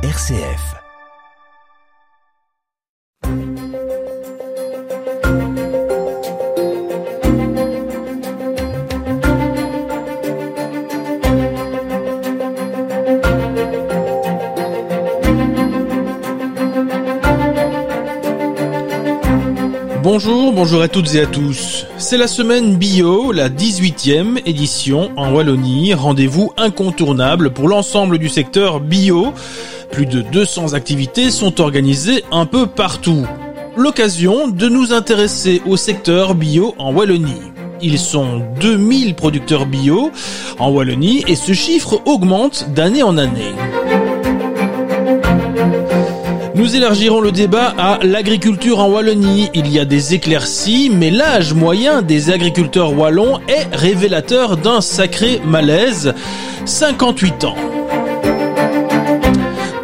RCF. Bonjour, bonjour à toutes et à tous. C'est la semaine bio, la 18e édition en Wallonie. Rendez-vous incontournable pour l'ensemble du secteur bio. Plus de 200 activités sont organisées un peu partout. L'occasion de nous intéresser au secteur bio en Wallonie. Ils sont 2000 producteurs bio en Wallonie et ce chiffre augmente d'année en année. Nous élargirons le débat à l'agriculture en Wallonie. Il y a des éclaircies, mais l'âge moyen des agriculteurs wallons est révélateur d'un sacré malaise. 58 ans.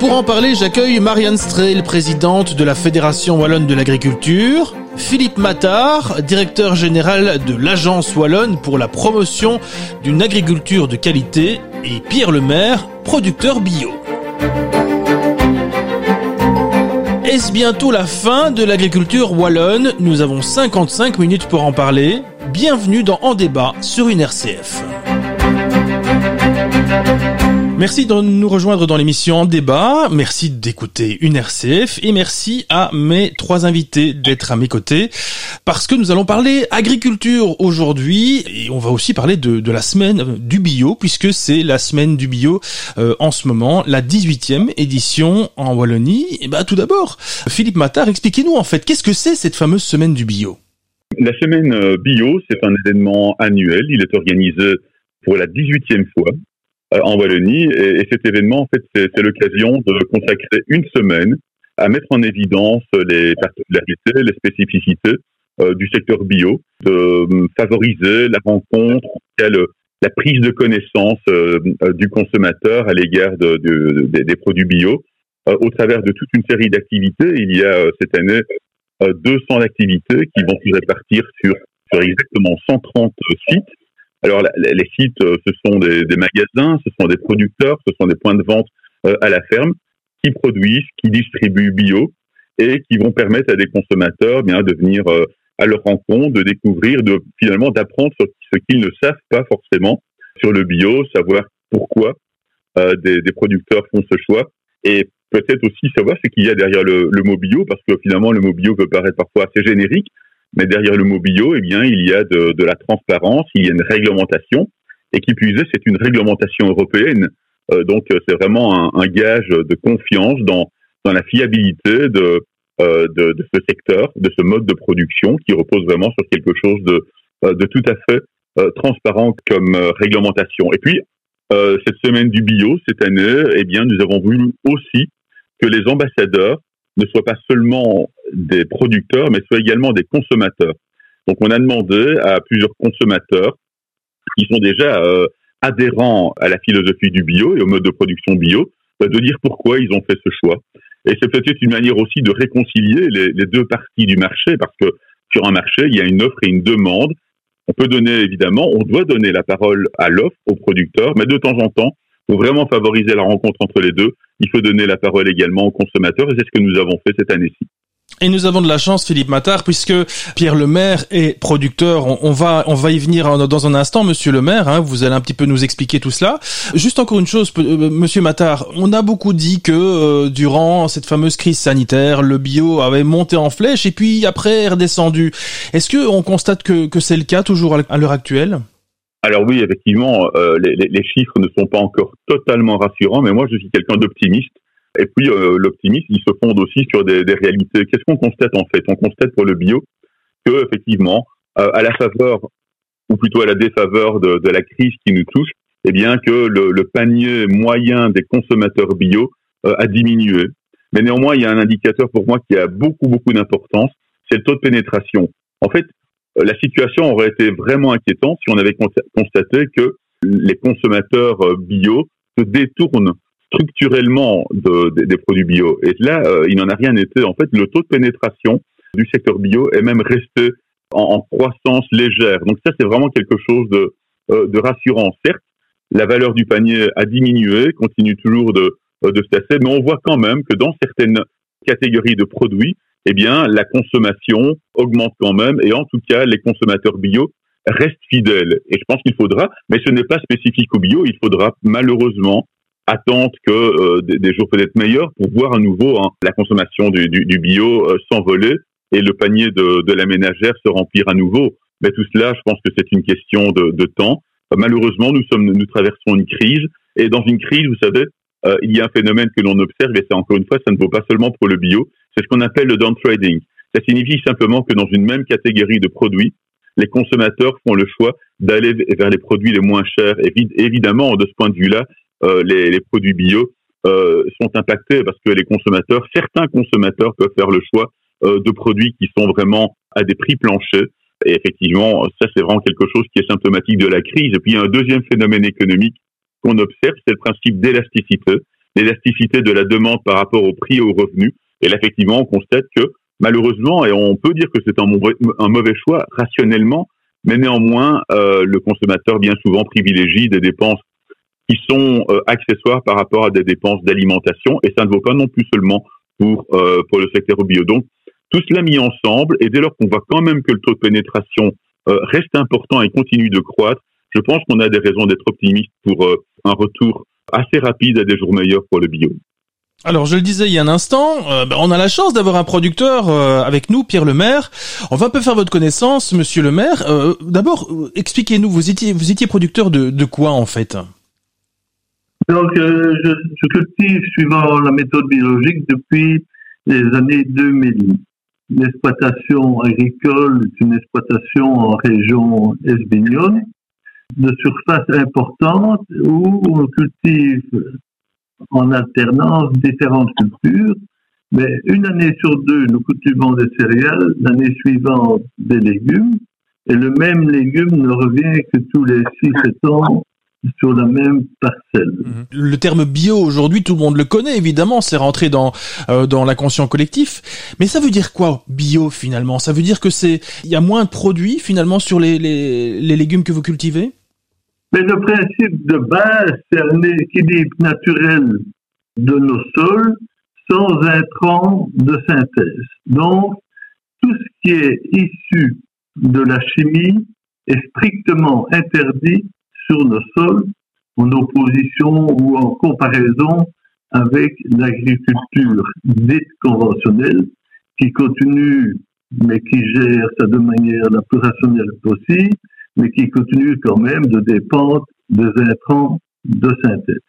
Pour en parler, j'accueille Marianne Strehl, présidente de la Fédération Wallonne de l'Agriculture, Philippe Mattard, directeur général de l'Agence Wallonne pour la promotion d'une agriculture de qualité, et Pierre Lemaire, producteur bio. Est-ce bientôt la fin de l'agriculture wallonne? Nous avons 55 minutes pour en parler. Bienvenue dans En débat sur une RCF. Merci de nous rejoindre dans l'émission En débat. Merci d'écouter une RCF et merci à mes trois invités d'être à mes côtés parce que nous allons parler agriculture aujourd'hui et on va aussi parler de, la semaine du bio puisque c'est la semaine du bio euh, en ce moment, la 18e édition en Wallonie. Et bah tout d'abord, Philippe Mattard, expliquez-nous en fait qu'est-ce que c'est cette fameuse semaine du bio? La semaine euh, bio, c'est un événement annuel. Il est organisé pour la 18e fois en Wallonie. Et, et, cet événement, en fait, c'est l'occasion de consacrer une semaine à mettre en évidence les particularités, les spécificités euh, du secteur bio, de euh, favoriser la rencontre, la prise de connaissance euh, du consommateur à l'égard de, de, de, des produits bio. au travers de toute une série d'activités, il y a cette année 200 activités qui vont se répartir sur, sur exactement 130 sites alors les sites, ce sont des, magasins, ce sont des producteurs, ce sont des points de vente euh, à la ferme qui produisent, qui distribuent bio et qui vont permettre à des consommateurs bien de venir euh, à leur rencontre, de découvrir, de finalement d'apprendre ce qu'ils ne savent pas forcément sur le bio, savoir pourquoi euh, des, des, producteurs font ce choix et peut-être aussi savoir ce qu'il y a derrière le, le mot bio parce que finalement le mot bio peut paraître parfois assez générique, mais derrière le mot bio, eh bien, il y a de, de la transparence, il y a une réglementation, et qui plus est, c'est une réglementation européenne. Euh, donc, c'est vraiment un, un, gage de confiance dans, dans la fiabilité de, euh, de, de, ce secteur, de ce mode de production, qui repose vraiment sur quelque chose de, euh, de tout à fait euh, transparent comme euh, réglementation. Et puis, cette semaine du bio, cette année, eh bien, nous avons voulu aussi que les ambassadeurs ne soient pas seulement des producteurs, mais soient également des consommateurs. Donc on a demandé à plusieurs consommateurs qui sont déjà euh, adhérents à la philosophie du bio et au mode de production bio, bah, de dire pourquoi ils ont fait ce choix. Et c'est peut-être une manière aussi de réconcilier les, les, deux parties du marché, parce que sur un marché, il y a une offre et une demande. On peut donner, évidemment, on doit donner la parole à l'offre, aux producteurs, mais de temps en temps, pour vraiment favoriser la rencontre entre les deux, il faut donner la parole également aux consommateurs, et c'est ce que nous avons fait cette année-ci. Et nous avons de la chance, Philippe Mattard, puisque Pierre Lemaire est producteur. On, va, on va y venir dans un instant, Monsieur Lemaire. Hein, vous allez un petit peu nous expliquer tout cela. Juste encore une chose, euh, Monsieur Mattard. On a beaucoup dit que euh, durant cette fameuse crise sanitaire, le bio avait monté en flèche et puis après redescendu. Est-ce que on constate que, que c'est le cas toujours à l'heure actuelle? Alors oui, effectivement, euh, les, chiffres ne sont pas encore totalement rassurants, mais moi je suis quelqu'un d'optimiste. Et puis euh, l'optimisme, il se fonde aussi sur des, réalités. Qu'est-ce qu'on constate en fait? On constate pour le bio que effectivement, euh, à la faveur ou plutôt à la défaveur de, la crise qui nous touche, eh bien que le, le panier moyen des consommateurs bio a diminué. Mais néanmoins, il y a un indicateur pour moi qui a beaucoup beaucoup d'importance, c'est le taux de pénétration. En fait, la situation aurait été vraiment inquiétante si on avait constaté que les consommateurs euh, bio se détournent structurellement de, de, des produits bio. Et là, euh, il n'en a rien été. En fait, le taux de pénétration du secteur bio est même resté en, croissance légère. Donc ça, c'est vraiment quelque chose de, euh, rassurant. Certes, la valeur du panier a diminué, continue toujours de, de cet aspect, mais on voit quand même que dans certaines catégories de produits, eh bien, la consommation augmente quand même, et en tout cas, les consommateurs bio restent fidèles. Et je pense qu'il faudra, mais ce n'est pas spécifique au bio, il faudra malheureusement attendre que euh, des, jours peut-être meilleurs pour voir à nouveau hein, la consommation du, du, bio euh, s'envoler et le panier de, de, la ménagère se remplir à nouveau. Mais tout cela, je pense que c'est une question de, de temps. malheureusement, nous sommes, nous traversons une crise, et dans une crise, vous savez, euh, il y a un phénomène que l'on observe, et c'est encore une fois, ça ne vaut pas seulement pour le bio, c'est ce qu'on appelle le downtrading. Ça signifie simplement que dans une même catégorie de produits, les consommateurs font le choix d'aller vers les produits les moins chers. Et évidemment, de ce point de vue-là, euh, les, produits bio euh, sont impactés parce que les consommateurs, certains consommateurs peuvent faire le choix euh, de produits qui sont vraiment à des prix planchers. Et effectivement, ça c'est vraiment quelque chose qui est symptomatique de la crise. Et puis il y a un deuxième phénomène économique qu'on observe, c'est le principe d'élasticité, l'élasticité de la demande par rapport au prix et aux revenus. Et là, effectivement, on constate que malheureusement, et on peut dire que c'est un, mauvais choix rationnellement, mais néanmoins, euh, le consommateur bien souvent privilégie des dépenses qui sont euh, accessoires par rapport à des dépenses d'alimentation, et ça ne vaut pas non plus seulement pour euh, pour le secteur bio. Donc, tout cela mis ensemble, et dès lors qu'on voit quand même que le taux de pénétration reste important et continue de croître, je pense qu'on a des raisons d'être optimiste pour un retour assez rapide à des jours meilleurs pour le bio. Alors, je le disais il y a un instant, euh, ben, on a la chance d'avoir un producteur euh, avec nous, Pierre Lemaire. On va un peu faire votre connaissance, Monsieur Lemaire. Euh, D'abord, expliquez-nous, vous étiez, producteur de, quoi en fait? Donc, je, cultive suivant la méthode biologique depuis les années 2000. L'exploitation agricole est une exploitation en région esbignone de surface importante où on cultive en alternance différentes cultures, mais une année sur deux, nous cultivons des céréales, l'année suivante des légumes, et le même légume ne revient que tous les 6-7 ans sur la même parcelle. Mhm. Le terme bio aujourd'hui, tout le monde le connaît évidemment, c'est rentré dans euh, dans l'inconscient collectif. Mais ça veut dire quoi bio finalement? Ça veut dire que c'est il y a moins de produits finalement sur les, les légumes que vous cultivez? Mais le principe de base, c'est un équilibre naturel de nos sols sans intrants de synthèse. Donc, tout ce qui est issu de la chimie est strictement interdit sur nos sols en opposition ou en comparaison avec l'agriculture dite conventionnelle qui continue mais qui gère ça de manière la plus rationnelle possible mais qui continue quand même de dépendre des intrants de synthèse.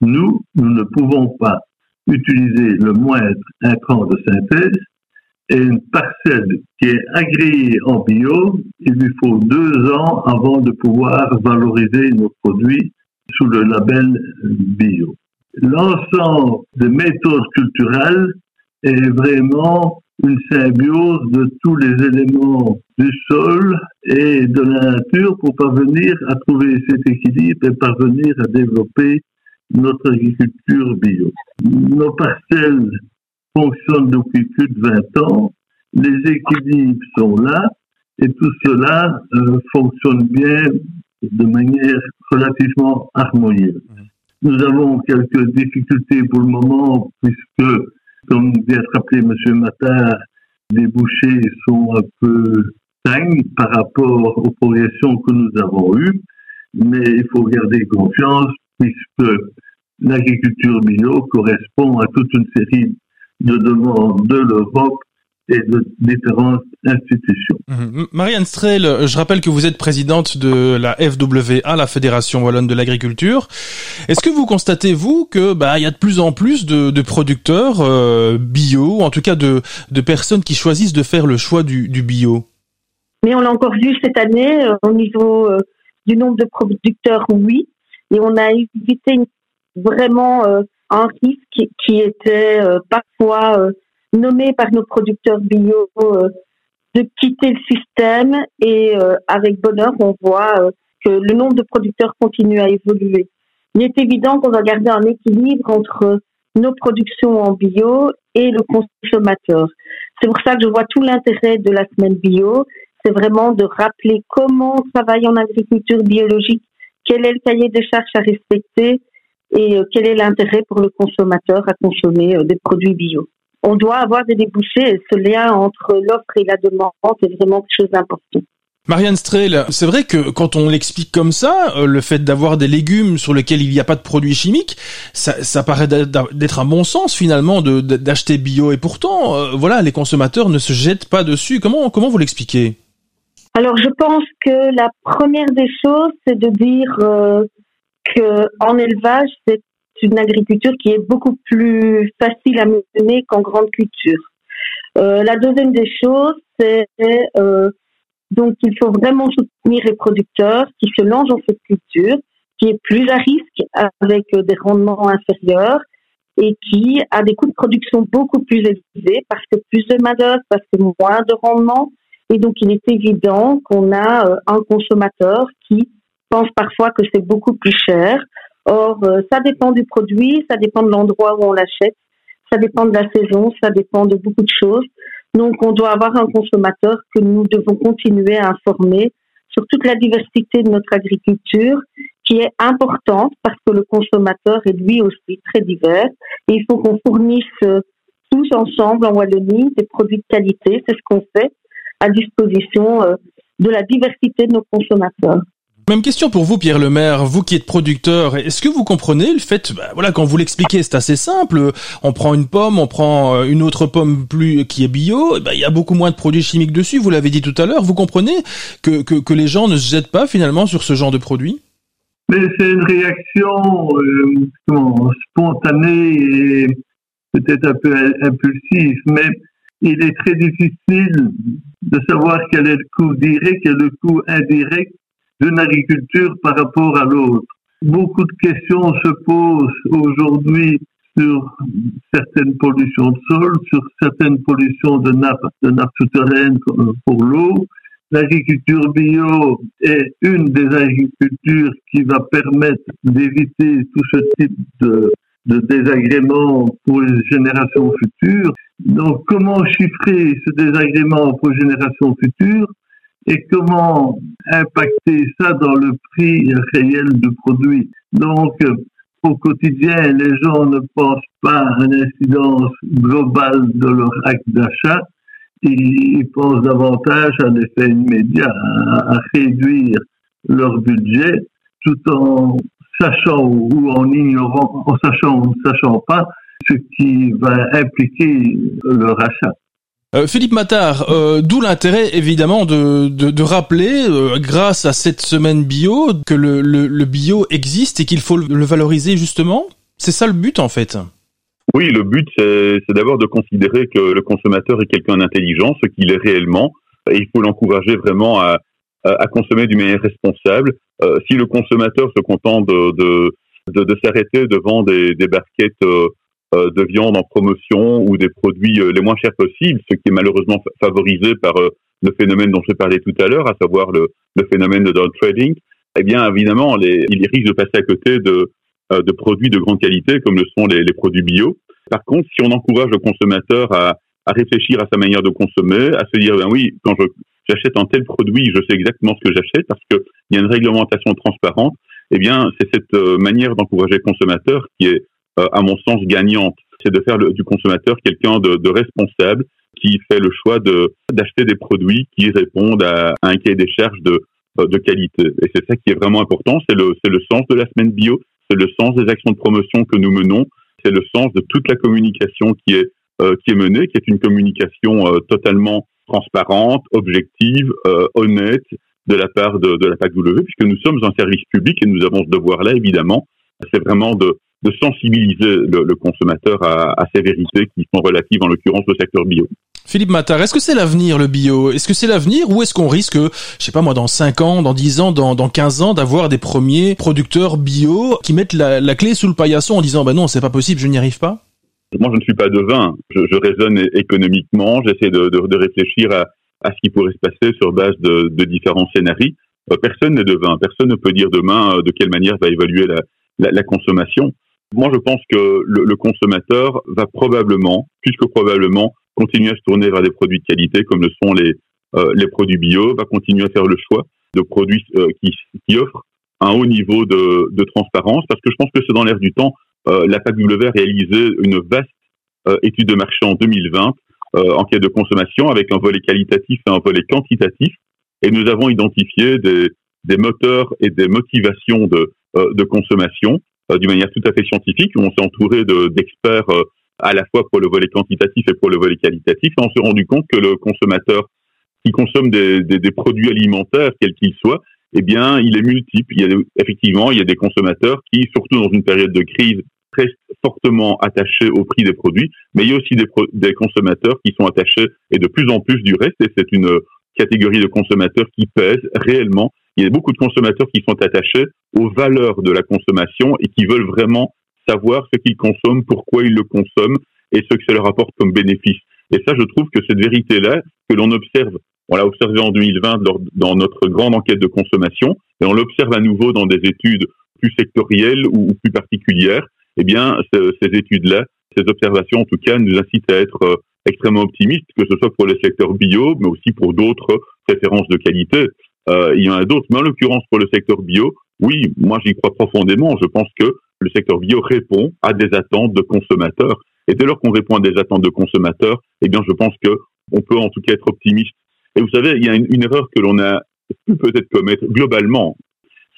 Nous, nous ne pouvons pas utiliser le moindre intrant de synthèse et une parcelle qui est agréée en bio, il lui faut deux ans avant de pouvoir valoriser nos produits sous le label bio. L'ensemble des méthodes culturelles est vraiment une symbiose de tous les éléments du sol et de la nature pour parvenir à trouver cet équilibre et parvenir à développer notre agriculture bio. Nos parcelles fonctionnent depuis plus de 20 ans, les équilibres sont là et tout cela euh, fonctionne bien de manière relativement harmonieuse. Nous avons quelques difficultés pour le moment puisque comme de rappeler M. Matin, les bouchers sont un peu dingues par rapport aux progressions que nous avons eues, mais il faut garder confiance puisque l'agriculture bio correspond à toute une série de demandes de l'Europe et de différentes institutions. Mhm. Marianne Strel, je rappelle que vous êtes présidente de la FWA, la Fédération Wallonne de l'Agriculture. Est-ce que vous constatez, vous, que bah il y a de plus en plus de, de producteurs euh, bio, ou en tout cas de, de personnes qui choisissent de faire le choix du, du bio? Mais on l'a encore vu cette année, euh, au niveau euh, du nombre de producteurs, oui. Et on a évité vraiment un risque qui, qui était parfois nommés par nos producteurs bio euh, de quitter le système et euh, avec bonheur, on voit euh, que le nombre de producteurs continue à évoluer. Il est évident qu'on va garder un équilibre entre nos productions en bio et le consommateur. C'est pour ça que je vois tout l'intérêt de la semaine bio, c'est vraiment de rappeler comment on travaille en agriculture biologique, quel est le cahier de charges à respecter et quel est l'intérêt pour le consommateur à consommer des produits bio. On doit avoir des débouchés et ce lien entre l'offre et la demande est vraiment quelque chose d'important. Marianne Strehl, c'est vrai que quand on l'explique comme ça, euh, le fait d'avoir des légumes sur lesquels il n'y a pas de produits chimiques, ça, ça paraît d'être un bon sens finalement d'acheter bio. Et pourtant, euh, voilà, les consommateurs ne se jettent pas dessus. Comment comment vous l'expliquez? Alors, je pense que la première des choses, c'est de dire euh, que en élevage, c'est une agriculture qui est beaucoup plus facile à mener qu'en grande culture. Euh, la deuxième des choses, c'est euh, donc il faut vraiment soutenir les producteurs qui se lancent dans cette culture, qui est plus à risque avec des rendements inférieurs et qui a des coûts de production beaucoup plus élevés parce que plus de main-d'œuvre, parce que moins de rendement. Et donc, il est évident qu'on a euh, un consommateur qui pense parfois que c'est beaucoup plus cher. Or, euh, ça dépend du produit, ça dépend de l'endroit où on l'achète, ça dépend de la saison, ça dépend de beaucoup de choses. Donc, on doit avoir un consommateur que nous devons continuer à informer sur toute la diversité de notre agriculture, qui est importante parce que le consommateur est lui aussi très divers. Et il faut qu'on fournisse euh, tous ensemble en Wallonie des produits de qualité. C'est ce qu'on fait à disposition euh, de la diversité de nos consommateurs. Même question pour vous, Pierre Lemaire, vous qui êtes producteur. Est-ce que vous comprenez le fait, bah, voilà, quand vous l'expliquez, c'est assez simple. On prend une pomme, on prend euh, une autre pomme plus qui est bio. Bah, il y a beaucoup moins de produits chimiques dessus. Vous l'avez dit tout à l'heure. Vous comprenez que, que, que, les gens ne se jettent pas finalement sur ce genre de produits Mais c'est une réaction euh, spontanée et peut-être un peu impulsive, mais il est très difficile de savoir quel est le coût direct et le coût indirect d'une agriculture par rapport à l'autre. Beaucoup de questions se posent aujourd'hui sur certaines pollutions de sol, sur certaines pollutions de nappes, de nappes souterraines pour l'eau. L'agriculture bio est une des agricultures qui va permettre d'éviter tout ce type de, de désagréments pour les générations futures. Donc, comment chiffrer ce désagrément pour les générations futures? Et comment impacter ça dans le prix réel du produit? Donc, au quotidien, les gens ne pensent pas à une incidence globale de leur acte d'achat. Ils pensent davantage à un effet immédiat, à, réduire leur budget tout en sachant ou en ignorant, en sachant ou ne sachant pas ce qui va impliquer leur achat. Euh, Philippe Matard, euh, d'où l'intérêt évidemment de, de, rappeler, euh, grâce à cette semaine bio, que le, le, bio existe et qu'il faut le valoriser justement. C'est ça le but en fait. Oui, le but c'est d'abord de considérer que le consommateur est quelqu'un d'intelligent, ce qu'il est réellement, et il faut l'encourager vraiment à, à, consommer d'une manière responsable. si le consommateur se contente de, de, s'arrêter devant des, des barquettes de viande en promotion ou des produits euh, les moins chers possibles, ce qui est malheureusement favorisé par euh, le phénomène dont je parlais tout à l'heure, à savoir le, le phénomène de down trading, eh bien évidemment, il risque de passer à côté de, de produits de grande qualité comme le sont les, les, produits bio. Par contre, si on encourage le consommateur à, à réfléchir à sa manière de consommer, à se dire ben oui, quand j'achète un tel produit, je sais exactement ce que j'achète parce qu'il y a une réglementation transparente. Eh bien, c'est cette manière d'encourager le consommateur qui est euh, à mon sens, gagnante. C'est de faire du consommateur quelqu'un de, de, responsable qui fait le choix de d'acheter des produits qui répondent à, un cahier des charges de, euh, de qualité. Et c'est ça qui est vraiment important. C'est le, c'est le sens de la semaine bio. C'est le sens des actions de promotion que nous menons. C'est le sens de toute la communication qui est, euh, qui est menée, qui est une communication totalement transparente, objective, honnête de la part de, de la PACW, puisque nous sommes un service public et nous avons ce devoir-là, évidemment. C'est vraiment de, de sensibiliser le, consommateur à, ces vérités qui sont relatives en l'occurrence au secteur bio. Philippe Matar, est-ce que c'est l'avenir le bio? Est-ce que c'est l'avenir ou est-ce qu'on risque, je sais pas moi, dans 5 ans, dans 10 ans, dans, dans 15 ans, d'avoir des premiers producteurs bio qui mettent la, clé sous le paillasson en disant bah non, c'est pas possible, je n'y arrive pas? Moi, je ne suis pas devin. Je, je raisonne économiquement. J'essaie de, de, réfléchir à, à, ce qui pourrait se passer sur base de, de différents scénarios. Euh, personne n'est devin. Personne ne peut dire demain euh, de quelle manière va la, la, la consommation. Moi, je pense que le, le, consommateur va probablement, plus que probablement, continuer à se tourner vers des produits de qualité comme le sont les, euh, les produits bio, va continuer à faire le choix de produits euh, qui, qui, offrent un haut niveau de, de transparence, parce que je pense que c'est dans l'air du temps. Euh, la PACW a réalisé une vaste euh, étude de marché en 2020 euh, en quête de consommation avec un volet qualitatif et un volet quantitatif, et nous avons identifié des, des moteurs et des motivations de, de consommation d'une manière tout à fait scientifique. On s'est entouré d'experts à la fois pour le volet quantitatif et pour le volet qualitatif, et on s'est rendu compte que le consommateur qui consomme des produits alimentaires, quels qu'ils soient, eh bien, il est multiple. Il y a, effectivement, il y a des consommateurs qui, surtout dans une période de crise, restent fortement attachés au prix des produits, mais il y a aussi des, des consommateurs qui sont attachés, et de plus en plus du reste, et c'est une catégorie de consommateurs qui pèse réellement. Il y a beaucoup de consommateurs qui sont attachés aux valeurs de la consommation et qui veulent vraiment savoir ce qu'ils consomment, pourquoi ils le consomment et ce que ça leur apporte comme bénéfice. Et ça, je trouve que cette vérité-là, que l'on observe, on l'a observé en 2020 dans notre grande enquête de consommation, et on l'observe à nouveau dans des études plus sectorielles ou, plus particulières, eh bien, ces études-là, ces observations, en tout cas, nous incitent à être euh, extrêmement optimistes, que ce soit pour le secteur bio, mais aussi pour d'autres préférences de qualité. Euh, il y en a d'autres, mais en l'occurrence pour le secteur bio, oui, moi j'y crois profondément. Je pense que le secteur bio répond à des attentes de consommateurs. Et dès lors qu'on répond à des attentes de consommateurs, eh bien, je pense que on peut en tout cas être optimiste. Et vous savez, il y a une, erreur que l'on a pu peut-être commettre globalement,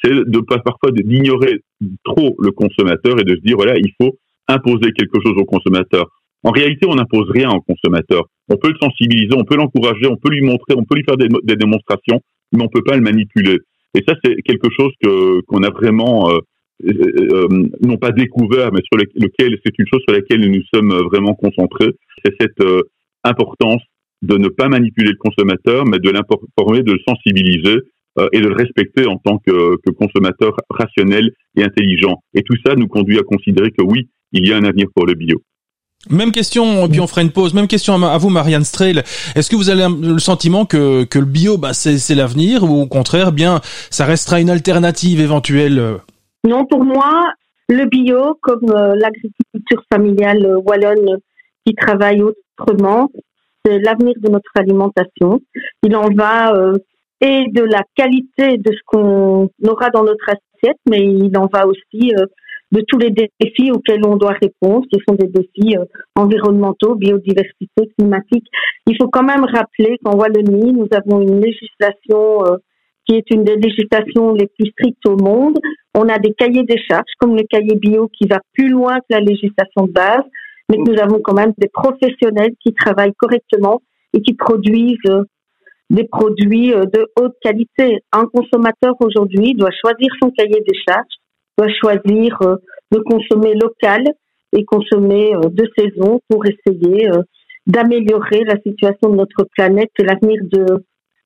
c'est de parfois d'ignorer trop le consommateur et de se dire voilà, il faut imposer quelque chose au consommateur. En réalité, on n'impose rien au consommateur. On peut le sensibiliser, on peut l'encourager, on peut lui montrer, on peut lui faire des, démonstrations, mais on peut pas le manipuler. Et ça, c'est quelque chose que qu'on a vraiment euh, euh, euh, non pas découvert, mais sur lequel c'est une chose sur laquelle nous sommes vraiment concentrés, c'est cette euh, importance de ne pas manipuler le consommateur, mais de l'informer, de le sensibiliser et de le respecter en tant que, que, consommateur rationnel et intelligent. Et tout ça nous conduit à considérer que oui, il y a un avenir pour le bio. Même question, puis on fera une pause. Même question à vous, Marianne Streil. Est-ce que vous avez le sentiment que, le bio, bah, c'est l'avenir, ou au contraire, bien, ça restera une alternative éventuelle non, pour moi, le bio, comme euh, l'agriculture familiale euh, wallonne qui travaille autrement, c'est l'avenir de notre alimentation. Il en va euh, et de la qualité de ce qu'on aura dans notre assiette, mais il en va aussi de tous les défis auxquels on doit répondre. Ce sont des défis environnementaux, biodiversité, climatique. Il faut quand même rappeler qu'en Wallonie, nous avons une législation qui est une des législations les plus strictes au monde. On a des cahiers des charges, comme le cahier bio, qui va plus loin que la législation de base, mais nous avons quand même des professionnels qui travaillent correctement et qui produisent euh, des produits euh, de haute qualité. Un consommateur aujourd'hui doit choisir son cahier des charges, doit choisir euh, de consommer local et consommer de saison pour essayer d'améliorer la situation de notre planète et l'avenir de,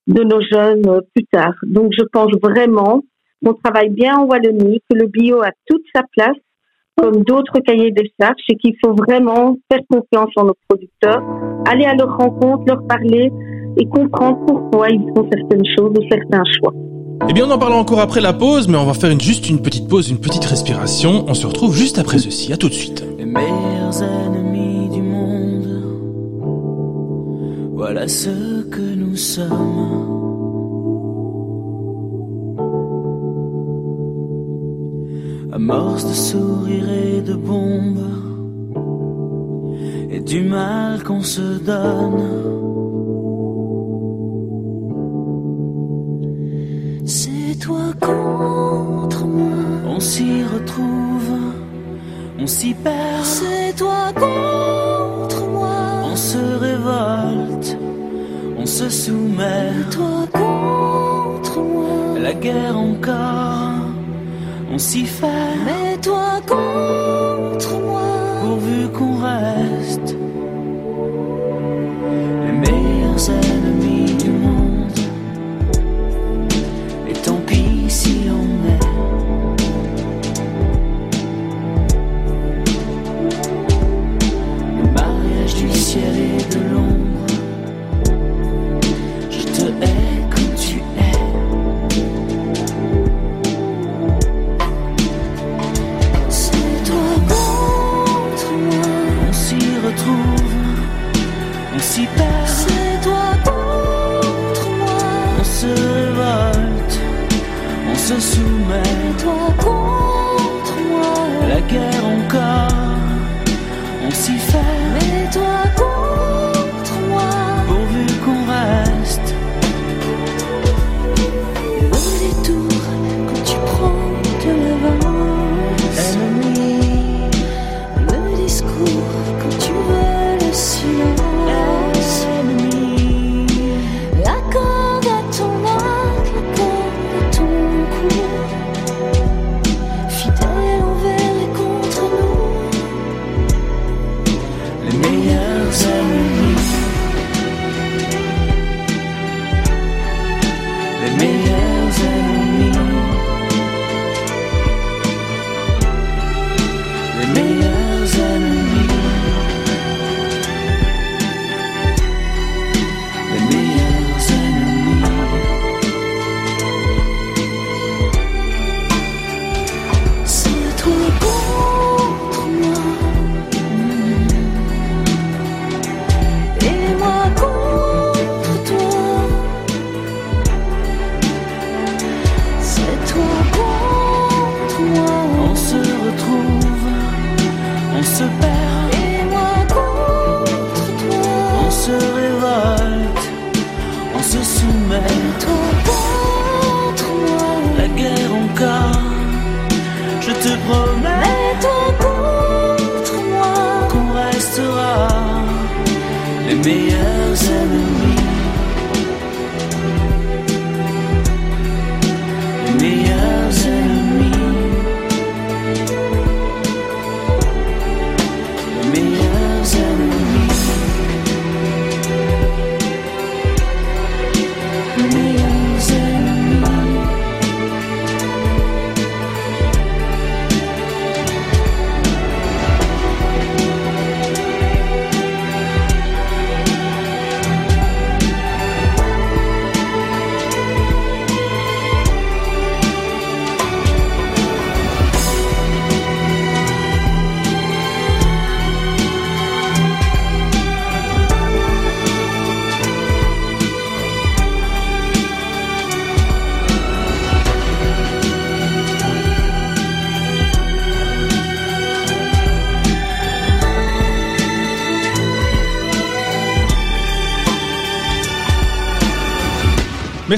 de nos jeunes euh, plus tard. Donc je pense vraiment qu'on travaille bien en Wallonie, que le bio a toute sa place comme d'autres cahiers des charges et qu'il faut vraiment faire confiance en nos producteurs, aller à leur rencontre, leur parler et comprendre pourquoi ils font certaines choses ou certains choix. Eh bien, on en parlera encore après la pause, mais on va faire juste une petite pause, une petite respiration. On se retrouve juste après ceci. À tout de suite. Les meilleurs ennemis du monde, voilà ce que nous sommes. Amorce de sourires et de bombes et du mal qu'on se donne. C'est toi contre moi. On s'y retrouve, on s'y perd. C'est toi contre moi. On se révolte, on se soumet. Toi contre moi. La guerre encore on s'y fait. Mais toi contre moi, pourvu qu'on reste les meilleurs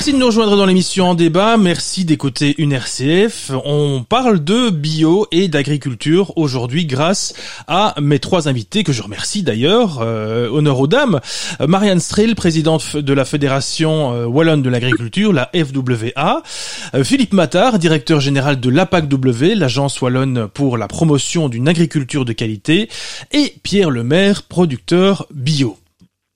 Merci de nous rejoindre dans l'émission en débat. Merci d'écouter une RCF. On parle de bio et d'agriculture aujourd'hui grâce à mes trois invités que je remercie d'ailleurs. Euh, honneur aux dames. Euh, Marianne Strel, présidente de la Fédération euh, Wallonne de l'agriculture, la FWA. Philippe Mattard, directeur général de l'APACW, l'agence wallonne pour la promotion d'une agriculture de qualité. Et Pierre Lemaire, producteur bio.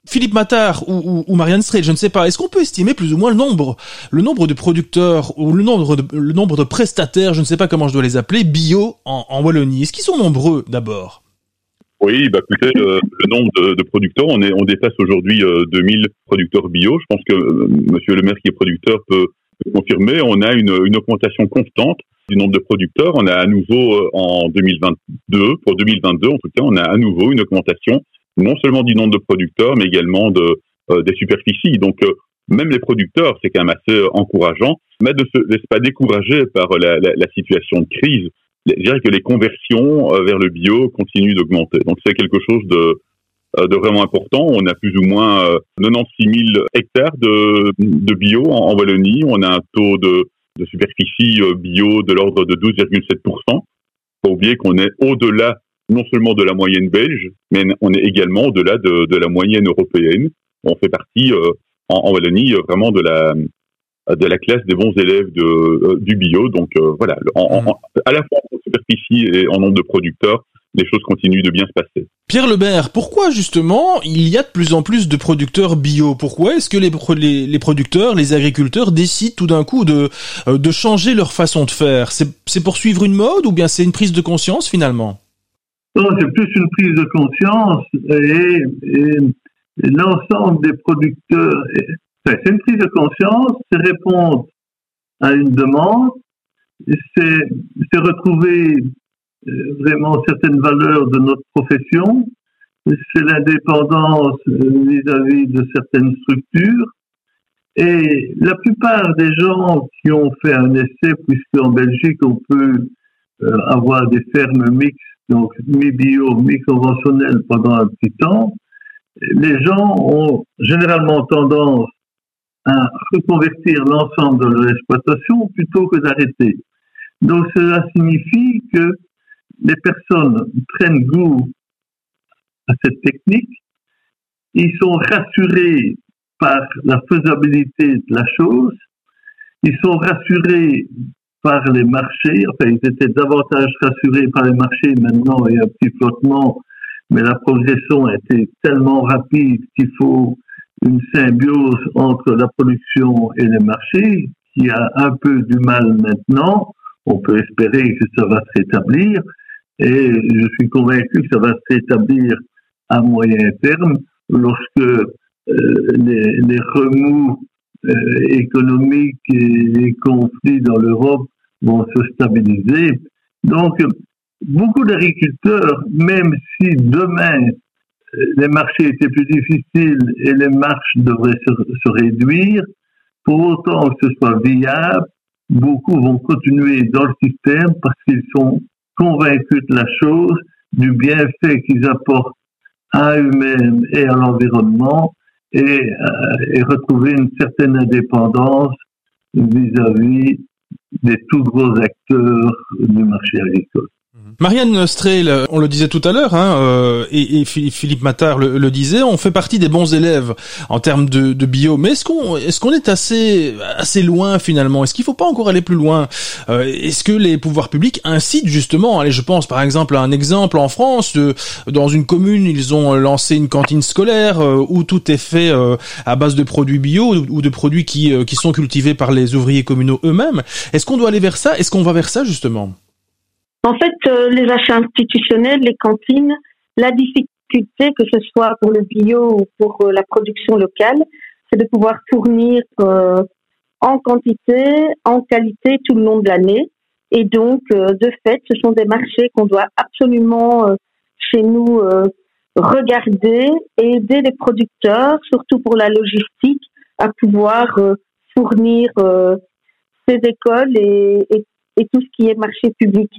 Philippe Mattard ou, Marianne Strel, je ne sais pas, est-ce qu'on peut estimer plus ou moins le nombre, le nombre de producteurs ou le nombre de, prestataires, je ne sais pas comment je dois les appeler, bio en, Wallonie? Est-ce qu'ils sont nombreux d'abord? Oui, bah écoutez, le, nombre de, producteurs, on, dépasse aujourd'hui euh, 2000 producteurs bio. Je pense que euh, Monsieur le maire qui est producteur peut, confirmer. On a une, une, augmentation constante du nombre de producteurs. On a à nouveau euh, en 2022, pour 2022 en tout cas, on a à nouveau une augmentation non seulement du nombre de producteurs, mais également de, euh, des superficies. Donc, euh, même les producteurs, c'est quand même assez euh, encourageant, mais ne se laisse pas décourager par la, la, la, situation de crise. Je dirais que les conversions vers le bio continuent d'augmenter. Donc, c'est quelque chose de, de vraiment important. On a plus ou moins 96 000 hectares de, de bio en, en, Wallonie. On a un taux de, de superficie bio de l'ordre de 12,7%. Faut oublier qu'on est au-delà non seulement de la moyenne belge, mais on est également au-delà de, de, la moyenne européenne. On fait partie euh, en, en, Wallonie euh, vraiment de la de la classe des bons élèves de, euh, du bio. Donc euh, voilà, en, en, à la fois en superficie et en nombre de producteurs, les choses continuent de bien se passer. Pierre Lebert, pourquoi justement il y a de plus en plus de producteurs bio? Pourquoi est-ce que les, les, les, producteurs, les agriculteurs décident tout d'un coup de, de changer leur façon de faire? C'est pour suivre une mode ou bien c'est une prise de conscience finalement? Non, c'est plus une prise de conscience et, l'ensemble des producteurs. c'est une prise de conscience, c'est répondre à une demande, c'est retrouver euh, vraiment certaines valeurs de notre profession, c'est l'indépendance vis-à-vis de certaines structures. Et la plupart des gens qui ont fait un essai, puisque en Belgique on peut euh, avoir des fermes mixtes donc mi-bio, mi-conventionnel pendant un petit temps, les gens ont généralement tendance à reconvertir l'ensemble de leur exploitation plutôt que d'arrêter. Donc cela signifie que les personnes prennent goût à cette technique, ils sont rassurés par la faisabilité de la chose, ils sont rassurés par les marchés. Enfin, ils étaient davantage rassurés par les marchés. Maintenant, il y a un petit flottement, mais la progression a été tellement rapide qu'il faut une symbiose entre la production et les marchés qui a un peu du mal maintenant. On peut espérer que ça va se rétablir et je suis convaincu que ça va se rétablir à moyen terme lorsque euh, les, les remous euh, économiques et les conflits dans l'Europe vont se stabiliser. Donc, beaucoup d'agriculteurs, même si demain euh, les marchés étaient plus difficiles et les marches devraient se, se réduire, pour autant que ce soit viable, beaucoup vont continuer dans le système parce qu'ils sont convaincus de la chose du bienfait qu'ils apportent à eux-mêmes et à l'environnement et, euh, et, retrouver une certaine indépendance vis-à-vis des tout gros acteurs du marché agricole. Marianne Strehl, on le disait tout à l'heure, hein, euh, et, Philippe Mattard le, disait, on fait partie des bons élèves en termes de, de bio. Mais est-ce qu'on est assez loin finalement? Est-ce qu'il faut pas encore aller plus loin? Euh, Est-ce que les pouvoirs publics incitent justement Allez, je pense par exemple à un exemple en France. Dans une commune, ils ont lancé une cantine scolaire euh, où tout est fait euh, à base de produits bio ou de produits qui qui sont cultivés par les ouvriers communaux eux-mêmes. Est-ce qu'on doit aller vers ça? Est-ce qu'on va vers ça justement? En fait, euh, les achats institutionnels, les cantines, la difficulté, que ce soit pour le bio ou pour euh, la production locale, c'est de pouvoir fournir euh, en quantité, en qualité tout le long de l'année. Et donc, de fait, ce sont des marchés qu'on doit absolument chez nous regarder et aider les producteurs, surtout pour la logistique, à pouvoir fournir ces écoles et, et, et, tout ce qui est marché public.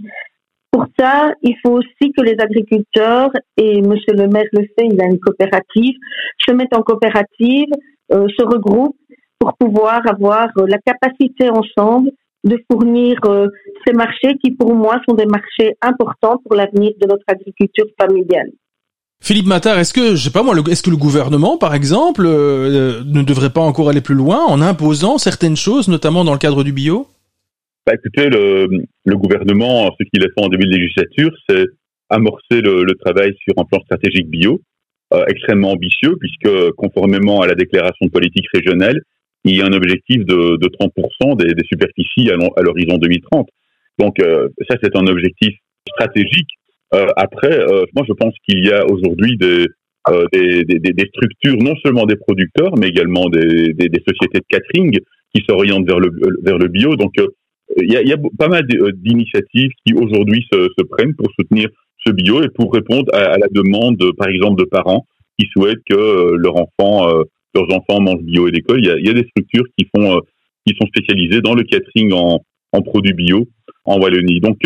Pour ça, il faut aussi que les agriculteurs, et Monsieur le maire le fait, il a une coopérative, se mettent en coopérative, euh, se regroupent pour pouvoir avoir euh, la capacité ensemble de fournir euh, ces marchés qui, pour moi, sont des marchés importants pour l'avenir de notre agriculture familiale. Philippe Mattard, est-ce que, je sais pas moi, est-ce que le gouvernement, par exemple, ne devrait pas encore aller plus loin en imposant certaines choses, notamment dans le cadre du bio? Écoutez, le, gouvernement, ce qu'il a fait en début de législature, c'est amorcer le, travail sur un plan stratégique bio, euh, extrêmement ambitieux, puisque conformément à la déclaration de politique régionale, il y a un objectif de, de 30% des, superficies à l'horizon 2030. Donc euh, ça, c'est un objectif stratégique. Euh, après, moi, je pense qu'il y a aujourd'hui des, des, des, structures, non seulement des producteurs, mais également des, sociétés de catering qui s'orientent vers le, vers le bio. Donc, il y a, y a, pas mal euh, d'initiatives qui aujourd'hui se, prennent pour soutenir ce bio et pour répondre à, la demande, par exemple, de parents qui souhaitent que euh, leur enfant, euh, leurs enfants mangent bio à l'école. Il y a, des structures qui font, qui sont spécialisées dans le catering en, produits bio en Wallonie. Donc,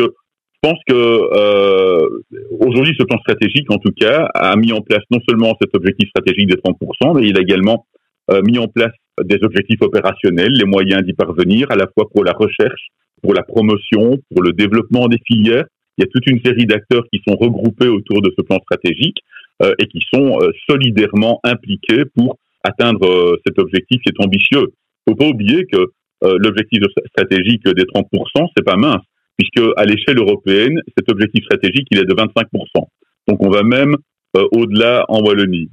je pense que euh, aujourd'hui, ce plan stratégique, en tout cas, a mis en place non seulement cet objectif stratégique des 30%, mais il a également euh, mis en place des objectifs opérationnels, les moyens d'y parvenir, à la fois pour la recherche, pour la promotion, pour le développement des filières. Il y a toute une série d'acteurs qui sont regroupés autour de ce plan stratégique euh, et qui sont euh, solidairement impliqués pour atteindre euh, cet objectif qui est ambitieux. Il faut pas oublier que l'objectif stratégique des 30%, c'est pas mince, puisque à l'échelle européenne, cet objectif stratégique, il est de 25%. Donc on va même au-delà en Wallonie.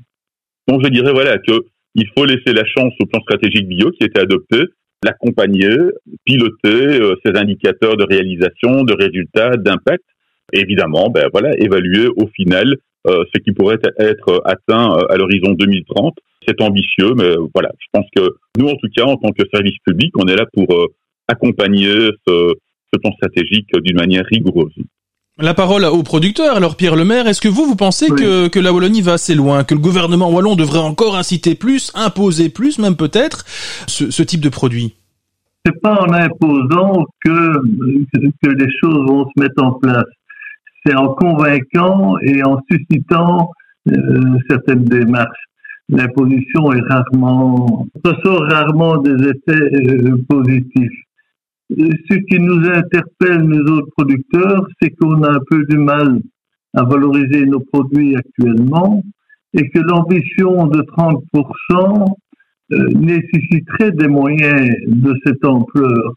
Donc je dirais voilà que il faut laisser la chance au plan stratégique bio qui a été adopté, l'accompagner, piloter euh, ses indicateurs de réalisation, de résultats, d'impact, évidemment, ben voilà, évaluer au final euh, ce qui pourrait être atteint euh, à l'horizon 2030. C'est ambitieux, mais voilà, je pense que nous, en tout cas, en tant que service public, on est là pour accompagner ce plan stratégique d'une manière rigoureuse. La parole aux producteurs. Alors Pierre Lemaire, est-ce que vous, vous pensez que, que la Wallonie va assez loin, que le gouvernement wallon devrait encore inciter plus, imposer plus, même peut-être, ce, ce, type de produit? C'est pas en imposant que, que les choses vont se mettre en place. C'est en convainquant et en suscitant euh, certaines démarches. L'imposition est rarement, ressort rarement des effets euh, positifs ce qui nous interpelle, nous autres producteurs, c'est qu'on a un peu du mal à valoriser nos produits actuellement et que l'ambition de 30% euh, nécessiterait des moyens de cette ampleur.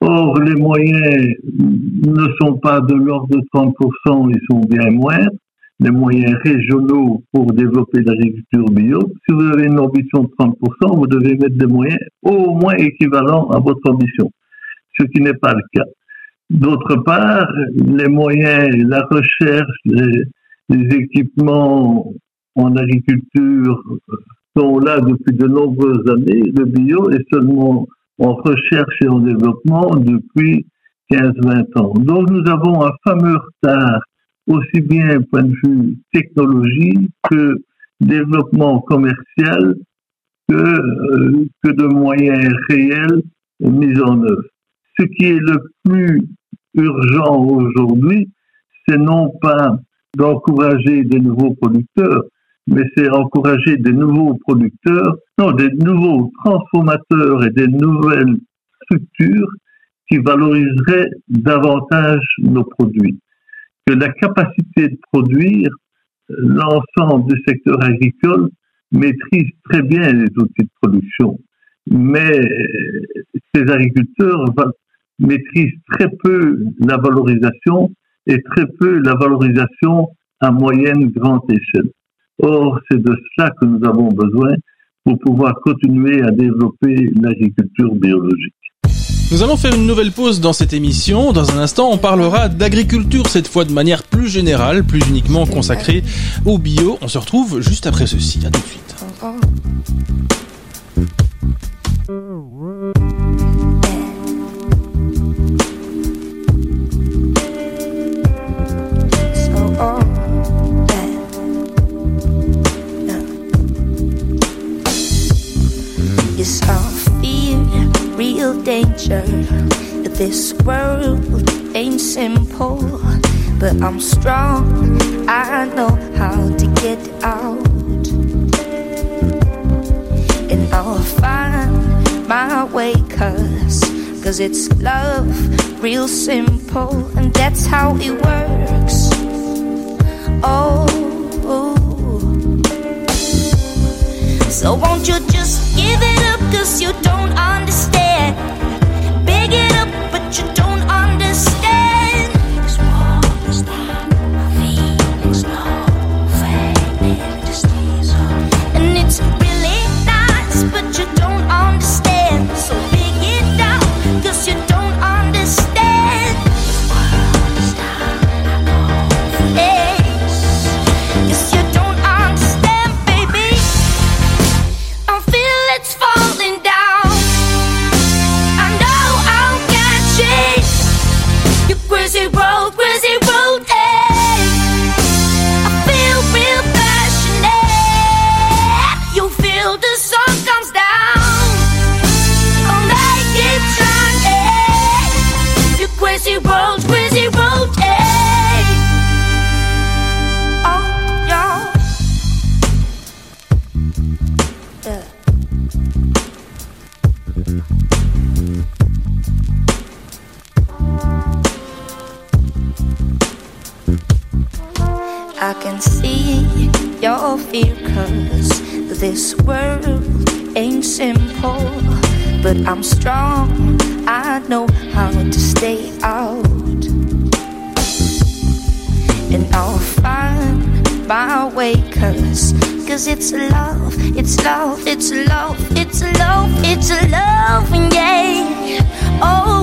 Or, les moyens ne sont pas de l'ordre de 30%, ils sont bien moins. Les moyens régionaux pour développer l'agriculture bio. Si vous avez une ambition de 30%, vous devez mettre des moyens au moins équivalents à votre ambition ce qui n'est pas le cas. D'autre part, les moyens, la recherche, les, équipements en agriculture sont là depuis de nombreuses années. Le bio est seulement en recherche et en développement depuis 15-20 ans. Donc nous avons un fameux retard, aussi bien point de vue technologie que développement commercial, euh, que de moyens réels mis en œuvre ce qui est le plus urgent aujourd'hui, c'est non pas d'encourager des nouveaux producteurs, mais c'est encourager des nouveaux producteurs, non, des nouveaux transformateurs et des nouvelles structures qui valoriseraient davantage nos produits. Que la capacité de produire, l'ensemble du secteur agricole maîtrise très bien les outils de production, mais ces agriculteurs maîtrisent très peu la valorisation et très peu la valorisation à moyenne grande échelle. Or, c'est de cela que nous avons besoin pour pouvoir continuer à développer l'agriculture biologique. Nous allons faire une nouvelle pause dans cette émission. Dans un instant, on parlera d'agriculture, cette fois de manière plus générale, plus uniquement consacrée au bio. On se retrouve juste après ceci. À tout de suite. Danger. This world ain't simple, but I'm strong. I know how to get out, and I'll find my way. Cause, cause it's love, real simple, and that's how it works. Oh. So won't you just give it up cause you don't understand Big it up but you don't understand Mm. I'm strong. I know how to stay out. And I'll find my way cause cause it's love it's love it's love it's love it's love yeah. Oh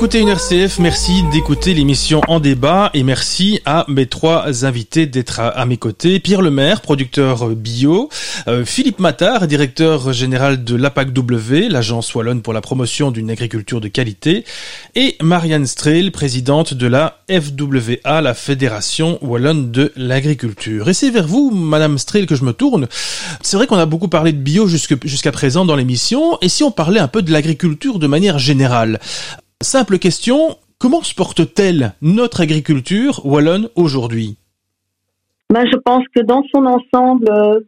d'écouter une RCF, merci d'écouter l'émission En débat et merci à mes trois invités d'être à, mes côtés. Pierre Lemaire, producteur bio, euh, Philippe Mattard, directeur général de l'APAC-W, l'agence wallonne pour la promotion d'une agriculture de qualité, et Marianne Strehl, présidente de la FWA, la Fédération wallonne de l'agriculture. Et c'est vers vous, Madame Strehl, que je me tourne. C'est vrai qu'on a beaucoup parlé de bio jusqu'à présent dans l'émission, et si on parlait un peu de l'agriculture de manière générale Simple question, comment se porte-t-elle notre agriculture wallonne aujourd'hui? Ben, Je pense que dans son ensemble, euh,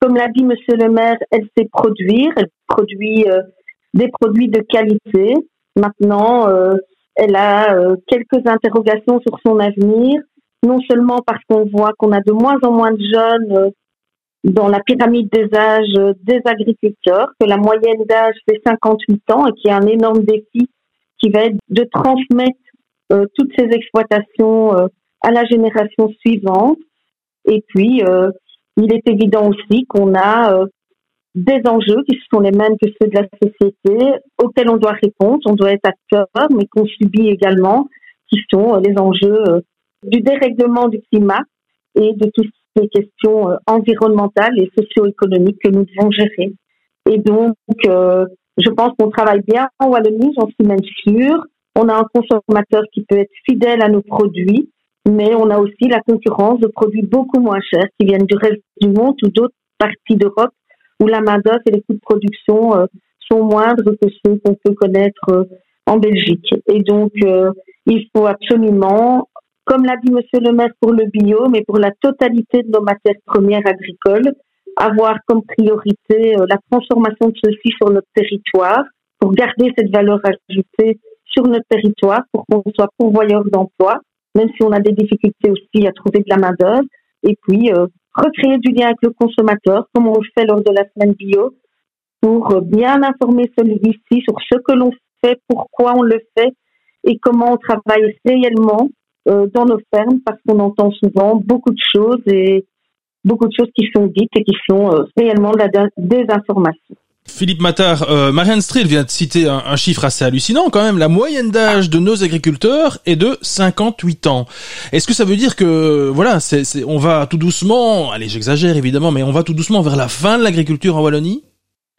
comme l'a dit Monsieur le maire, elle sait produire, elle produit euh, des produits de qualité. Maintenant, euh, elle a quelques interrogations sur son avenir, non seulement parce qu'on voit qu'on a de moins en moins de jeunes dans la pyramide des âges des agriculteurs, que la moyenne d'âge fait 58 ans et qu'il y a un énorme défi qui va être de transmettre euh, toutes ces exploitations euh, à la génération suivante. Et puis, euh, il est évident aussi qu'on a des enjeux qui sont les mêmes que ceux de la société, auxquels on doit répondre, on doit être acteur, mais qu'on subit également, qui sont les enjeux du dérèglement du climat et de toutes les questions environnementales et socio-économiques que nous devons gérer. Et donc, je pense qu'on travaille bien en Wallonie, j'en suis même sûre. On a un consommateur qui peut être fidèle à nos produits, mais on a aussi la concurrence de produits beaucoup moins chers qui viennent du reste du monde ou d'autres parties d'Europe où la main-d'œuvre et les coûts de production euh, sont moindres que ceux qu'on peut connaître euh, en Belgique. Et donc, euh, il faut absolument, comme l'a dit Monsieur le maire pour le bio, mais pour la totalité de nos matières premières agricoles, avoir comme priorité euh, la transformation de ceci sur notre territoire pour garder cette valeur ajoutée sur notre territoire pour qu'on soit pourvoyeur d'emploi, même si on a des difficultés aussi à trouver de la main-d'œuvre. Et puis, euh, recréer du lien avec le consommateur, comme on le fait lors de la semaine bio, pour euh, bien informer celui-ci sur ce que l'on fait, pourquoi on le fait et comment on travaille réellement dans nos fermes, parce qu'on entend souvent beaucoup de choses et beaucoup de choses qui sont dites et qui sont euh, réellement de la désinformation. Philippe Mattard, euh, Marianne Strill vient de citer un, chiffre assez hallucinant quand même. La moyenne d'âge de nos agriculteurs est de 58 ans. Est-ce que ça veut dire que voilà, c'est, on va tout doucement, allez j'exagère évidemment, mais on va tout doucement vers la fin de l'agriculture en Wallonie?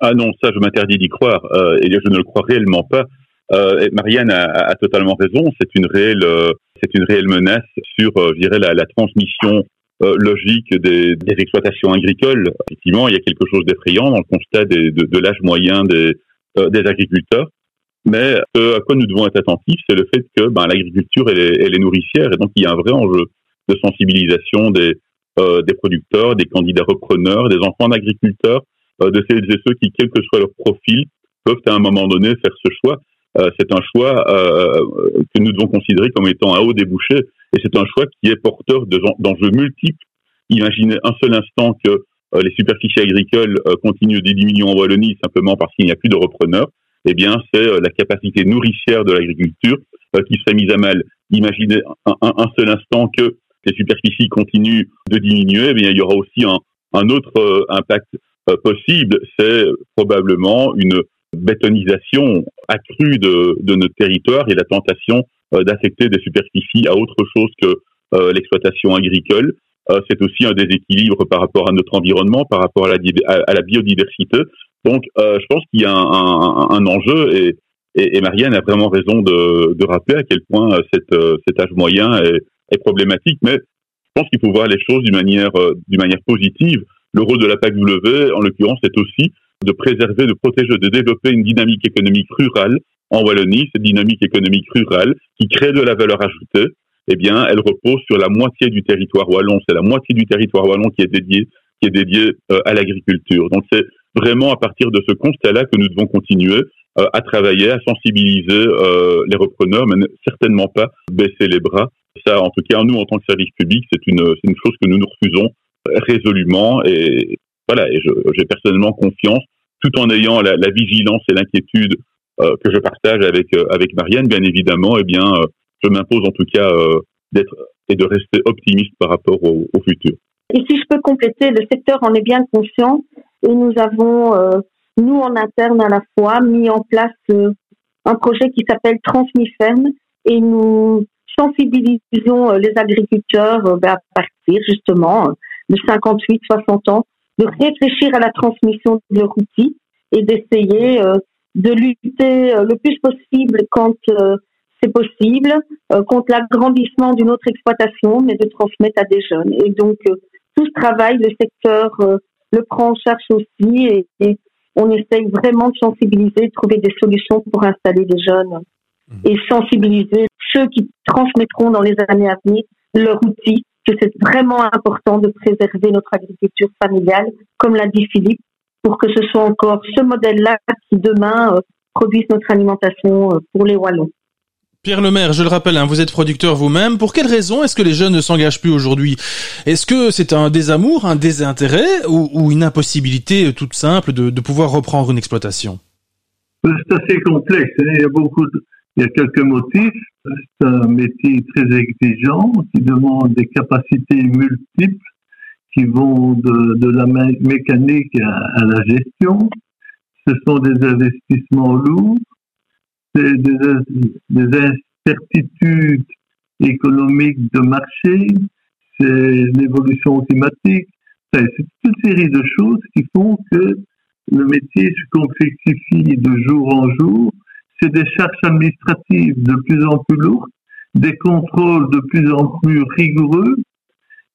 Ah non, ça je m'interdis d'y croire euh, et je ne le crois réellement pas. Euh, Marianne a, a, totalement raison. C'est une réelle, euh, c'est une réelle menace sur, je dirais, la, la transmission euh, logique des, des, exploitations agricoles. Effectivement, il y a quelque chose d'effrayant dans le constat des, de, de l'âge moyen des, euh, des agriculteurs. Mais ce à quoi nous devons être attentifs, c'est le fait que ben, l'agriculture, elle est, elle est nourricière, et donc il y a un vrai enjeu de sensibilisation des, euh, des producteurs, des candidats repreneurs, des enfants d'agriculteurs, de celles et ceux qui, quel que soit leur profil, peuvent à un moment donné faire ce choix. c'est un choix que nous devons considérer comme étant un haut débouché et c'est un choix qui est porteur d'enjeux multiples. Imaginez un seul instant que euh, les superficies agricoles euh, continuent de diminuer en Wallonie simplement parce qu'il n'y a plus de repreneurs. Eh bien, c'est euh, la capacité nourricière de l'agriculture qui serait mise à mal. Imaginez un, un, seul instant que les superficies continuent de diminuer. Eh bien, il y aura aussi un, un autre impact possible. C'est probablement une bétonisation accrue de, de notre territoire et la tentation d'affecter des superficies à autre chose que euh, l'exploitation agricole. Euh, c'est aussi un déséquilibre par rapport à notre environnement, par rapport à la, à, la biodiversité. Donc, je pense qu'il y a un, un, enjeu et, et, Marianne a vraiment raison de, de rappeler à quel point cet âge moyen est, est problématique. Mais je pense qu'il faut voir les choses d'une manière, d'une manière positive. Le rôle de la PAC-W, en l'occurrence, c'est aussi de préserver, de protéger, de développer une dynamique économique rurale en Wallonie, cette dynamique économique rurale qui crée de la valeur ajoutée, eh bien, elle repose sur la moitié du territoire wallon. C'est la moitié du territoire wallon qui est dédié, qui est dédié euh, à l'agriculture. Donc, c'est vraiment à partir de ce constat-là que nous devons continuer euh, à travailler, à sensibiliser euh, les repreneurs, mais certainement pas baisser les bras. Ça, en tout cas, nous, en tant que service public, c'est une, une chose que nous nous refusons résolument. Et voilà, et j'ai personnellement confiance, tout en ayant la, la vigilance et l'inquiétude euh, que je partage avec euh, avec Marianne, bien évidemment, eh bien, euh, je m'impose en tout cas d'être et de rester optimiste par rapport au, futur. Et si je peux compléter, le secteur en est bien conscient et nous avons, nous en interne à la fois, mis en place un projet qui s'appelle Transmiferne et nous sensibilisons les agriculteurs ben, à partir justement de 58-60 ans de réfléchir à la transmission de leur outil et d'essayer de lutter le plus possible quand c'est possible, contre l'agrandissement d'une autre exploitation, mais de transmettre à des jeunes. Et donc, tout ce travail, le secteur le prend en charge aussi et, on essaye vraiment de sensibiliser, de trouver des solutions pour installer des jeunes mmh. et sensibiliser ceux qui transmettront dans les années à venir leur outil, que c'est vraiment important de préserver notre agriculture familiale, comme l'a dit Philippe, pour que ce soit encore ce modèle-là qui demain euh, produise notre alimentation euh, pour les Wallons. Pierre Lemaire, je le rappelle, hein, vous êtes producteur vous-même. Pour quelles raisons est-ce que les jeunes ne s'engagent plus aujourd'hui? Est-ce que c'est un désamour, un désintérêt ou, une impossibilité toute simple de, pouvoir reprendre une exploitation? C'est assez complexe. Hein. Il y a beaucoup, il y a quelques motifs. C'est un métier très exigeant qui demande des capacités multiples qui vont de, la mécanique à, la gestion. Ce sont des investissements lourds c'est des, incertitudes économiques de marché, c'est l'évolution climatique, c'est toute série de choses qui font que le métier se complexifie de jour en jour. C'est des charges administratives de plus en plus lourdes, des contrôles de plus en plus rigoureux,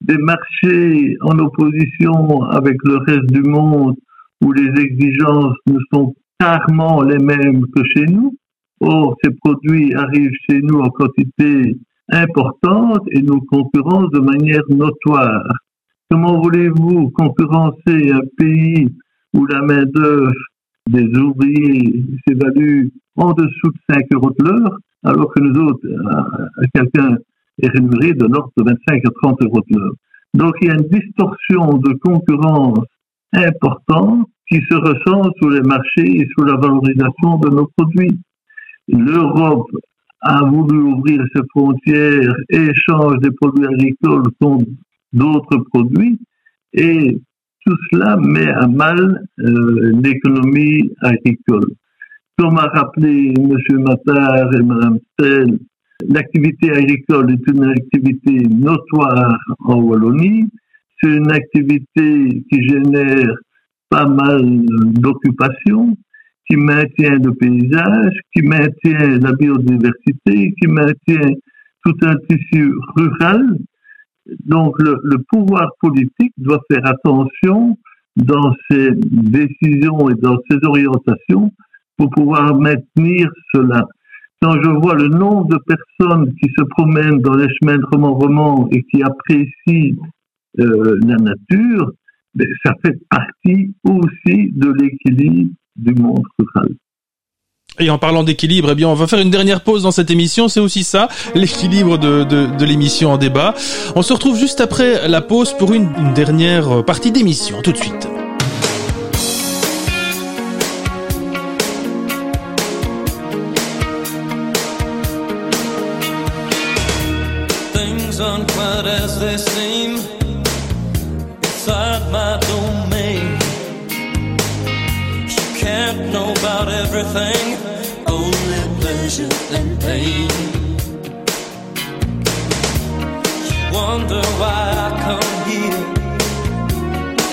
des marchés en opposition avec le reste du monde où les exigences ne sont rarement les mêmes que chez nous. Or, ces produits arrivent chez nous en quantité importante et nous concurrencent de manière notoire. Comment voulez-vous concurrencer un pays où la main-d'œuvre des ouvriers s'évalue en dessous de 5 euros de l'heure, alors que nous autres, quelqu'un est rémunéré de l'ordre de 25 à 30 euros de l'heure. Donc il y a une distorsion de concurrence importante qui se ressent sur les marchés et sur la valorisation de nos produits l'Europe a voulu ouvrir ses frontières et échange des produits agricoles contre d'autres produits et tout cela met à mal euh, l'économie agricole. Comme a rappelé M. Matar et Mme Stell, l'activité agricole est une activité notoire en Wallonie. C'est une activité qui génère pas mal d'occupations qui maintient le paysage, qui maintient la biodiversité, qui maintient tout un tissu rural. Donc le, pouvoir politique doit faire attention dans ses décisions et dans ses orientations pour pouvoir maintenir cela. Quand je vois le nombre de personnes qui se promènent dans les chemins de remembrement et qui apprécient euh, la nature, ben, ça fait partie aussi de l'équilibre du monde rural. Et en parlant d'équilibre, eh bien, on va faire une dernière pause dans cette émission. C'est aussi ça, l'équilibre de, de, l'émission en débat. On se retrouve juste après la pause pour une, une dernière partie d'émission. Tout de suite. Aren't as they seem inside my domain. can't know about everything, only pleasure and pain. You Wonder why I come here,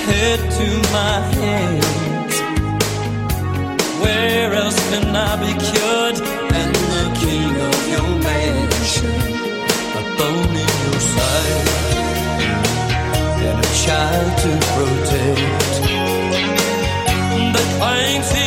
head to my hands. Where else can I be cured? And the king of your mansion, a bone in side, and a child to protect. Claims he's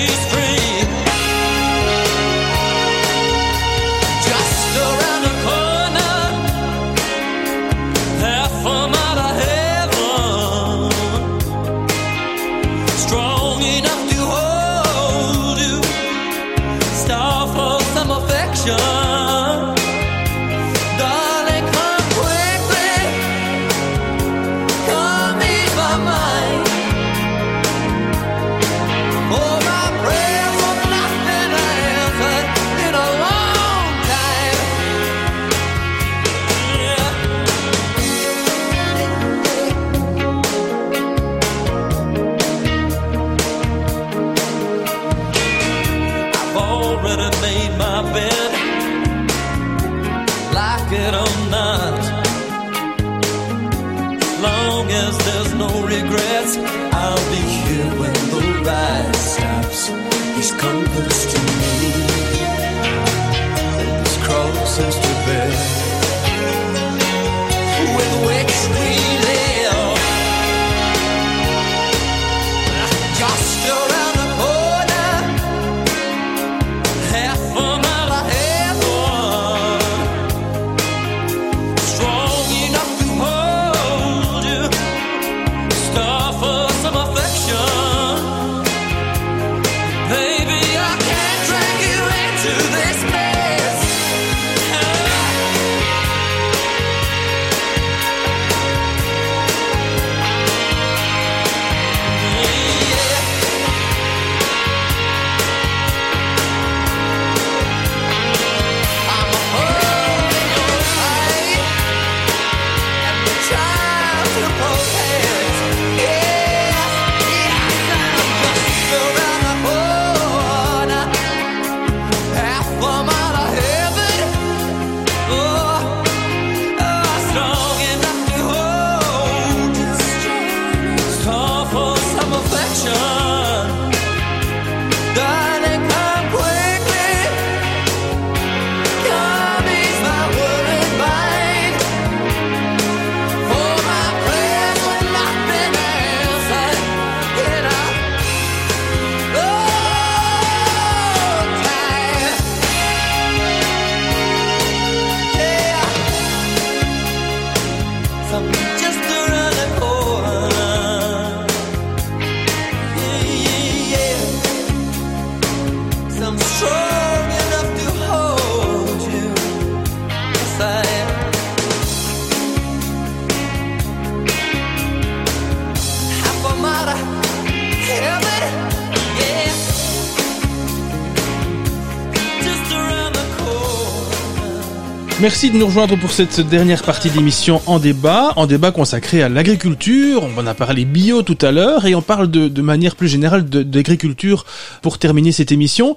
Merci de nous rejoindre pour cette dernière partie d'émission en débat, en débat consacré à l'agriculture. On en a parlé bio tout à l'heure et on parle de, manière plus générale d'agriculture pour terminer cette émission.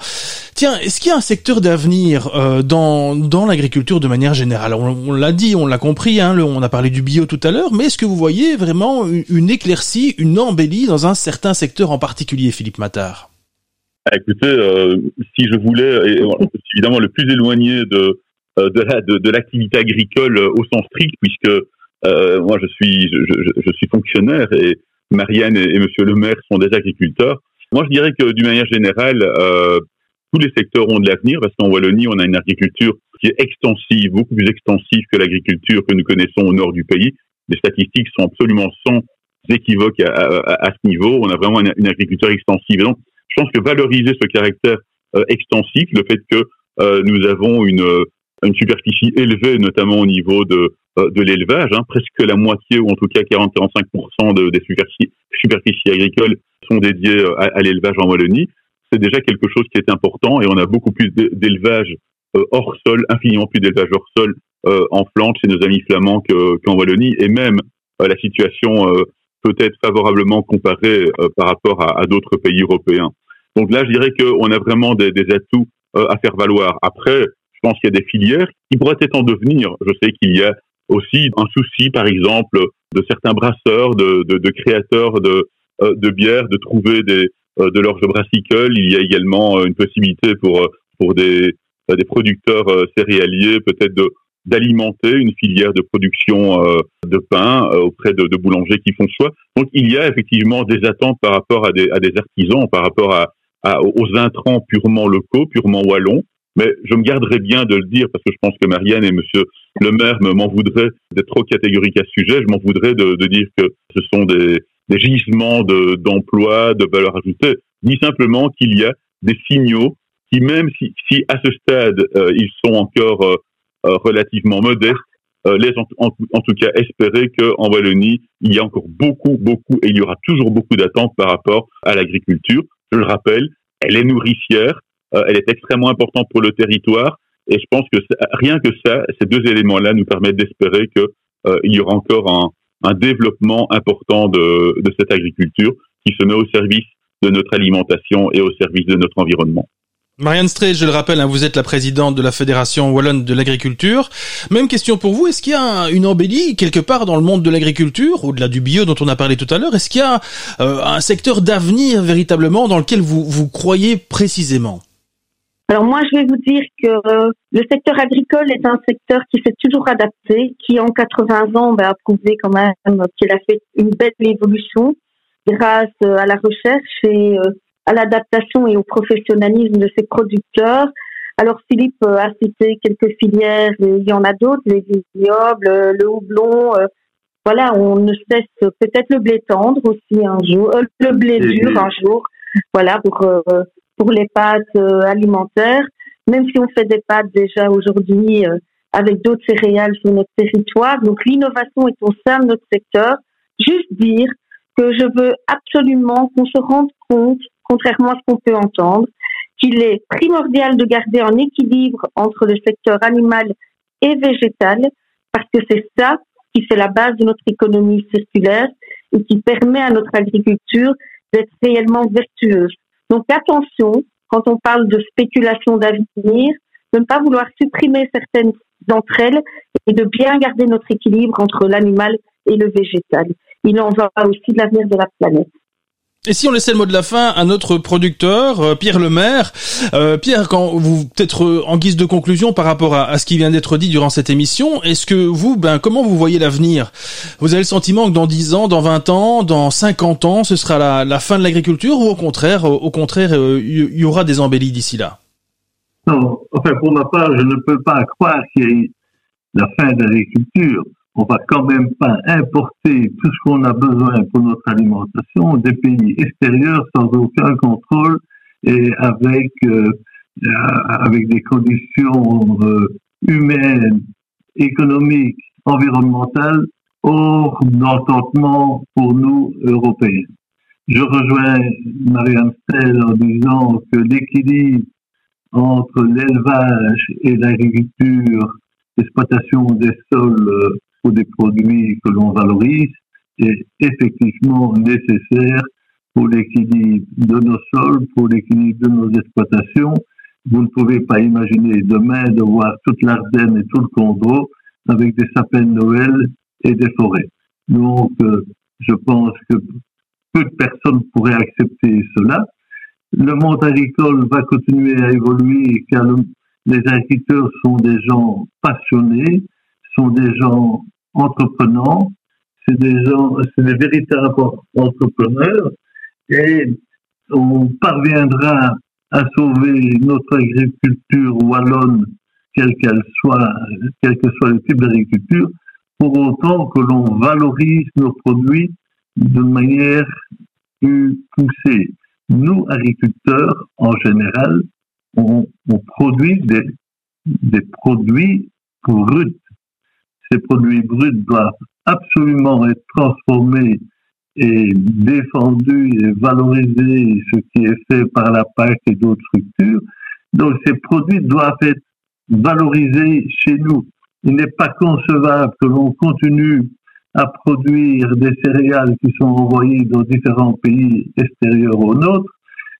Tiens, est-ce qu'il y a un secteur d'avenir euh, dans, dans l'agriculture de manière générale? On, l'a dit, on l'a compris, hein, on a parlé du bio tout à l'heure, mais est-ce que vous voyez vraiment une, éclaircie, une embellie dans un certain secteur en particulier, Philippe Mattard? Ah, Écoutez, euh, si je voulais, évidemment le plus éloigné de euh, de, de, l'activité agricole au sens strict, puisque euh, moi je suis je, je, suis fonctionnaire et Marianne et, Monsieur le maire sont des agriculteurs. Moi je dirais que d'une manière générale, euh, tous les secteurs ont de l'avenir parce qu'en Wallonie on a une agriculture qui est extensive, beaucoup plus extensive que l'agriculture que nous connaissons au nord du pays. Les statistiques sont absolument sans équivoque à, à, ce niveau. On a vraiment une, agriculture extensive. Et donc, je pense que valoriser ce caractère euh, extensif, le fait que euh, nous avons une, une superficie élevée, notamment au niveau de, euh, de l'élevage. Hein. Presque la moitié, ou en tout cas 40-45% de, des superficies, superficies agricoles sont dédiées euh, à, l'élevage en Wallonie. C'est déjà quelque chose qui est important et on a beaucoup plus d'élevage euh, hors sol, infiniment plus d'élevage hors sol en Flandre chez nos amis flamands qu'en Wallonie. Et même la situation peut être favorablement comparée par rapport à, à d'autres pays européens. Donc là, je dirais qu'on a vraiment des, des atouts à faire valoir. Après, je pense qu'il y a des filières qui pourraient être en devenir. Je sais qu'il y a aussi un souci, par exemple, de certains brasseurs, de, créateurs de, euh, de bières, de trouver euh, de l'orge brassicole. Il y a également euh, une possibilité pour, des, producteurs céréaliers, peut-être d'alimenter une filière de production de pain auprès de, boulangers qui font choix. Donc il y a effectivement des attentes par rapport à des, artisans, par rapport aux intrants purement locaux, purement wallons. Mais je me garderai bien de le dire parce que je pense que Marianne et Monsieur le maire m'en voudraient d'être trop catégorique à ce sujet. Je m'en voudrais de, de, dire que ce sont des, gisements d'emplois, de, valeur ajoutée, ni simplement qu'il y a des signaux qui, même si, à ce stade euh, ils sont encore euh, euh, relativement modestes, laissent en, en, tout cas espérer qu'en Wallonie, il y a encore beaucoup, beaucoup, et il y aura toujours beaucoup d'attentes par rapport à l'agriculture. Je le rappelle, elle est nourricière, elle est extrêmement importante pour le territoire. Et je pense que rien que ça, ces deux éléments-là nous permettent d'espérer qu'il euh, y aura encore un, un développement important de, de, cette agriculture qui se met au service de notre alimentation et au service de notre environnement. Marianne Strey, je le rappelle, hein, vous êtes la présidente de la Fédération Wallonne de l'agriculture. Même question pour vous, est-ce qu'il y a une embellie quelque part dans le monde de l'agriculture, au-delà du bio dont on a parlé tout à l'heure? Est-ce qu'il y a euh, un secteur d'avenir véritablement dans lequel vous, vous croyez précisément? Alors moi, je vais vous dire que euh, le secteur agricole est un secteur qui s'est toujours adapté, qui en 80 ans ben, a prouvé quand même qu'il a fait une belle évolution grâce euh, à la recherche et à l'adaptation et au professionnalisme de ses producteurs. Alors Philippe euh, a cité quelques filières, il y en a d'autres, les vignobles, euh, le houblon. Euh, voilà, on ne cesse peut-être le blé tendre aussi un jour, le blé dur un jour. Voilà pour pour les pâtes alimentaires. Même si on fait des pâtes déjà aujourd'hui avec d'autres céréales sur notre territoire, donc l'innovation est au sein de notre secteur. Juste dire que je veux absolument qu'on se rende compte contrairement à ce qu'on peut entendre, qu'il est primordial de garder un équilibre entre le secteur animal et végétal, parce que c'est ça qui fait la base de notre économie circulaire et qui permet à notre agriculture d'être réellement vertueuse. Donc attention, quand on parle de spéculation d'avenir, de ne pas vouloir supprimer certaines d'entre elles et de bien garder notre équilibre entre l'animal et le végétal. Il en va aussi de l'avenir de la planète. Et si on laissait le mot de la fin à notre producteur, euh, Pierre Lemaire, euh, Pierre, quand vous peut-être euh, en guise de conclusion par rapport à, ce qui vient d'être dit durant cette émission, est-ce que vous, ben comment vous voyez l'avenir? Vous avez le sentiment que dans 10 ans, dans 20 ans, dans 50 ans, ce sera la, fin de l'agriculture ou au contraire, au contraire, il y, aura des embellies d'ici là? Non, enfin pour ma part, je ne peux pas croire qu'il y ait la fin de l'agriculture on va quand même pas importer tout ce qu'on a besoin pour notre alimentation des pays extérieurs sans aucun contrôle et avec euh, euh, avec des conditions euh, humaines, économiques, environnementales hors d'entendement pour nous Européens. Je rejoins Marianne Stell en disant que l'équilibre entre l'élevage et l'agriculture, l'exploitation des sols des produits que l'on valorise est effectivement nécessaire pour l'équilibre de nos sols, pour l'équilibre de nos exploitations. Vous ne pouvez pas imaginer demain de voir toute l'Ardenne et tout le Congo avec des sapins de Noël et des forêts. Donc, euh, je pense que peu de personnes pourraient accepter cela. Le monde agricole va continuer à évoluer car les agriculteurs sont des gens passionnés, sont des gens entreprenants, c'est des gens, c'est des véritables entrepreneurs et on parviendra à sauver notre agriculture wallonne, quelle qu'elle soit, quel que soit le type d'agriculture, pour autant que l'on valorise nos produits de manière plus poussée. Nous, agriculteurs, en général, on, produit des, des produits bruts ces produits bruts doivent absolument être transformés et défendus et valorisés, ce qui est fait par la PAC et d'autres structures. Donc ces produits doivent être valorisés chez nous. Il n'est pas concevable que l'on continue à produire des céréales qui sont envoyées dans différents pays extérieurs aux nôtres,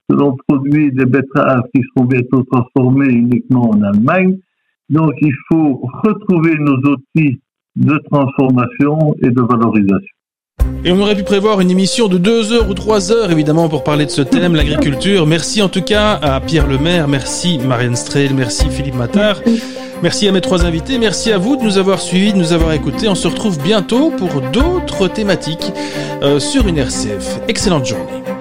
que l'on produit des betteraves qui seront bientôt transformées uniquement en Allemagne, donc il faut retrouver nos outils de transformation et de valorisation. Et on aurait pu prévoir une émission de deux heures ou trois heures, évidemment, pour parler de ce thème, l'agriculture. Merci en tout cas à Pierre Lemaire, merci Marianne Strehl, merci Philippe Mattard, merci à mes trois invités, merci à vous de nous avoir suivis, de nous avoir écoutés. On se retrouve bientôt pour d'autres thématiques euh, sur une RCF. Excellente journée.